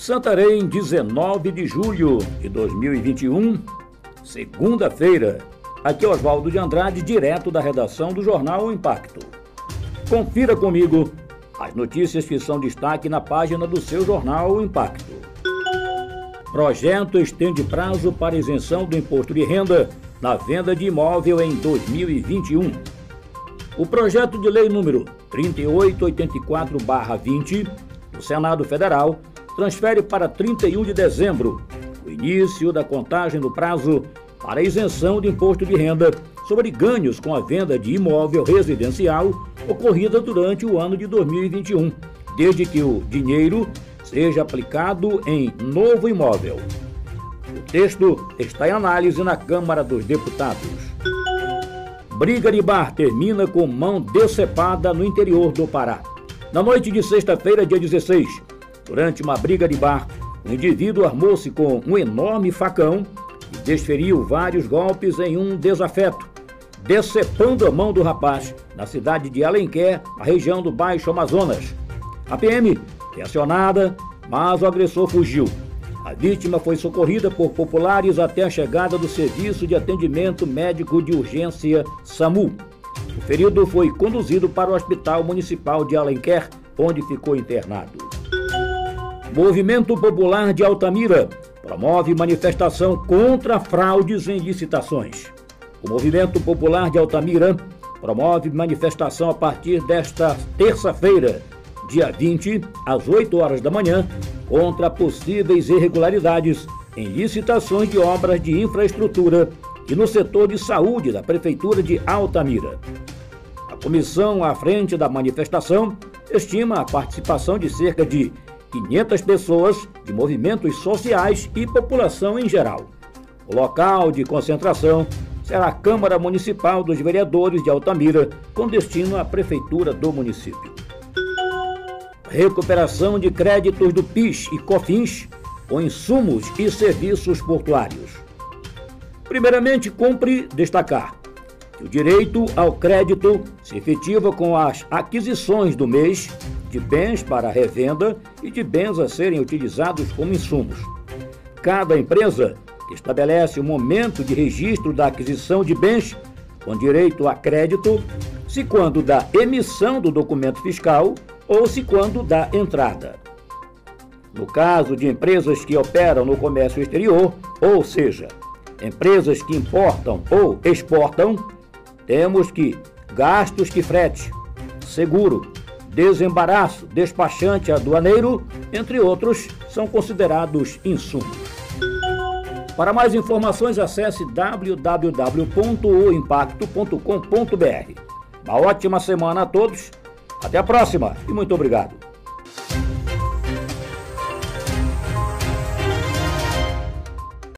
Santarém, 19 de julho de 2021, segunda-feira. Aqui é Oswaldo de Andrade, direto da redação do jornal o Impacto. Confira comigo as notícias que são destaque na página do seu jornal o Impacto. Projeto estende prazo para isenção do imposto de renda na venda de imóvel em 2021. O projeto de lei número 3884-20 do Senado Federal transfere para 31 de dezembro o início da contagem do prazo para isenção de imposto de renda sobre ganhos com a venda de imóvel residencial ocorrida durante o ano de 2021, desde que o dinheiro seja aplicado em novo imóvel. O texto está em análise na Câmara dos Deputados. Briga de bar termina com mão decepada no interior do Pará. Na noite de sexta-feira, dia 16, durante uma briga de bar, um indivíduo armou-se com um enorme facão e desferiu vários golpes em um desafeto, decepando a mão do rapaz na cidade de Alenquer, a região do Baixo Amazonas. A PM foi acionada, mas o agressor fugiu. A vítima foi socorrida por populares até a chegada do Serviço de Atendimento Médico de Urgência SAMU. O ferido foi conduzido para o Hospital Municipal de Alenquer, onde ficou internado. Movimento Popular de Altamira promove manifestação contra fraudes em licitações. O Movimento Popular de Altamira promove manifestação a partir desta terça-feira, dia 20, às 8 horas da manhã, contra possíveis irregularidades em licitações de obras de infraestrutura e no setor de saúde da Prefeitura de Altamira. A comissão à frente da manifestação estima a participação de cerca de 500 pessoas de movimentos sociais e população em geral. O local de concentração será a Câmara Municipal dos Vereadores de Altamira, com destino à Prefeitura do município. Recuperação de créditos do PIS e COFINS com insumos e serviços portuários. Primeiramente, cumpre destacar que o direito ao crédito se efetiva com as aquisições do mês de bens para revenda e de bens a serem utilizados como insumos. Cada empresa estabelece o momento de registro da aquisição de bens com direito a crédito, se quando da emissão do documento fiscal ou se quando da entrada. No caso de empresas que operam no comércio exterior, ou seja, empresas que importam ou exportam, temos que gastos que frete, seguro, desembaraço, despachante aduaneiro, entre outros, são considerados insumos. Para mais informações, acesse www.oimpacto.com.br. Uma ótima semana a todos, até a próxima e muito obrigado.